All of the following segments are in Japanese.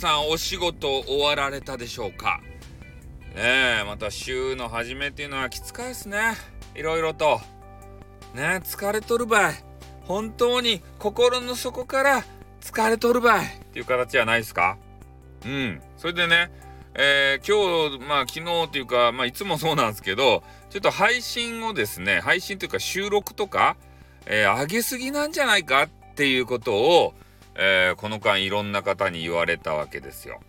さんお仕事終わられたでしょうか？ねえまた週の初めっていうのはきつかいですね。いろいろと。ねえ疲れとるばい。本当に心の底から疲れとるばいっていう形じゃないですか？うん。それでねえー、今日、まあ昨日というか、まあいつもそうなんですけど、ちょっと配信をですね、配信というか収録とか、えー、上げすぎなんじゃないかっていうことを、えー、この間いろんな方に言われたわけですよ。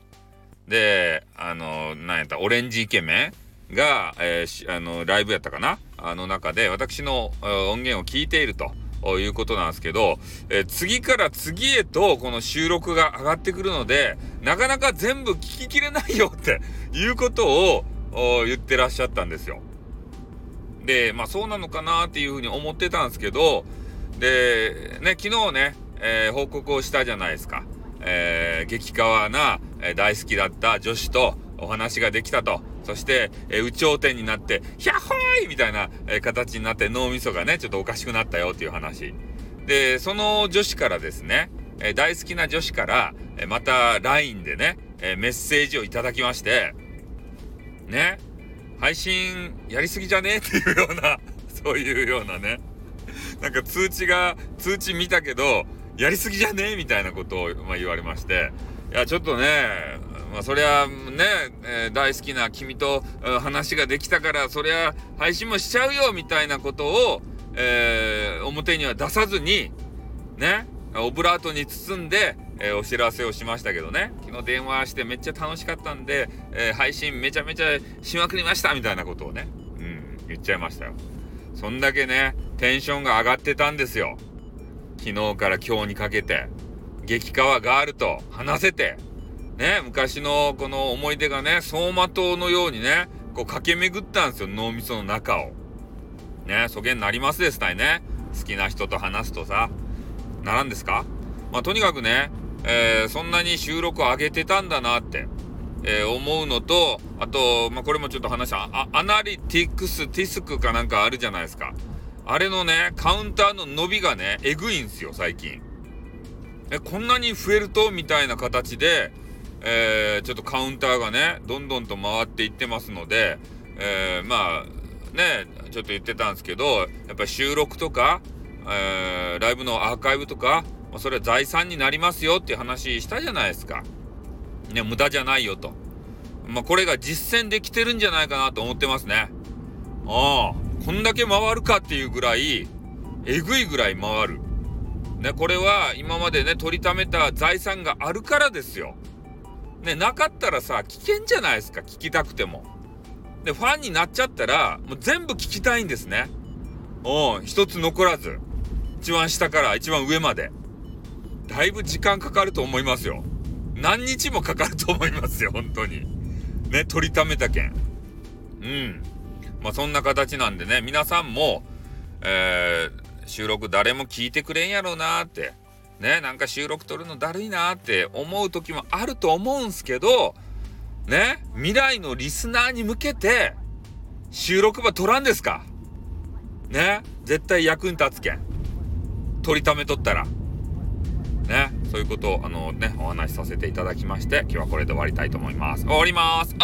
で、あの、なんやった、オレンジイケメンが、えー、あの、ライブやったかな？あの中で私の音源を聞いていると。いうことなんですけど、えー、次から次へとこの収録が上がってくるので、なかなか全部聞ききれないよっていうことを言ってらっしゃったんですよ。で、まあそうなのかなっていうふうに思ってたんですけど、で、ね、昨日ね、えー、報告をしたじゃないですか。えー、激川な、え、大好きだった女子とお話ができたと。そして、えー、有頂天になって、ヒャッホーイみたいな、えー、形になって脳みそがね、ちょっとおかしくなったよっていう話。で、その女子からですね、えー、大好きな女子から、えまた LINE でね、えメッセージをいただきまして、ね、配信やりすぎじゃね？っていうような、そういうようなね、なんか通知が、通知見たけど、やりすぎじゃね？えみたいなことを、まあ、言われまして、いや、ちょっとね、まあ、そりゃね、えー、大好きな君と話ができたから、そりゃ配信もしちゃうよみたいなことを、えー、表には出さずに、ね、オブラートに包んで、えー、お知らせをしましたけどね、昨日電話してめっちゃ楽しかったんで、え配信めちゃめちゃしまくりましたみたいなことをね、うん、言っちゃいましたよ。そんだけね、テンションが上がってたんですよ。昨日から今日にかけて、激川ガールと話せて、ね、昔のこの思い出がね、走馬灯のようにね、こう駆け巡ったんですよ、脳みその中を。ね、そげんなりますですたいね。好きな人と話すとさ、ならんですか？まあ、とにかくね、えー、そんなに収録を上げてたんだなって、えー、思うのと、あと、まあ、これもちょっと話した、アナリティクス、ティスクかなんかあるじゃないですか。あれのね、カウンターの伸びがね、えぐいんすよ、最近。え、こんなに増えるとみたいな形で、えー、ちょっとカウンターがね、どんどんと回っていってますので、えー、まあ、ね、ちょっと言ってたんですけど、やっぱり収録とか、えー、ライブのアーカイブとか、それは財産になりますよっていう話したじゃないですか。ね、無駄じゃないよと。まあ、これが実践できてるんじゃないかなと思ってますね。ああ。こんだけ回るかっていうぐらい、えぐいぐらい回る。ね、これは今までね、取りためた財産があるからですよ。ね、なかったらさ、危険じゃないですか、聞きたくても。で、ファンになっちゃったら、もう全部聞きたいんですね。うん、一つ残らず。一番下から一番上まで。だいぶ時間かかると思いますよ。何日もかかると思いますよ、本当に。ね、取りためた件。うん。まあそんな形なんでね、皆さんも、えー、収録誰も聞いてくれんやろうなって、ね、なんか収録撮るのだるいなって思う時もあると思うんすけど、ね、未来のリスナーに向けて、収録ば撮らんですか？ね、絶対役に立つけん。取りためとったら。ね、そういうことを、あのね、お話しさせていただきまして、今日はこれで終わりたいと思います。終わります。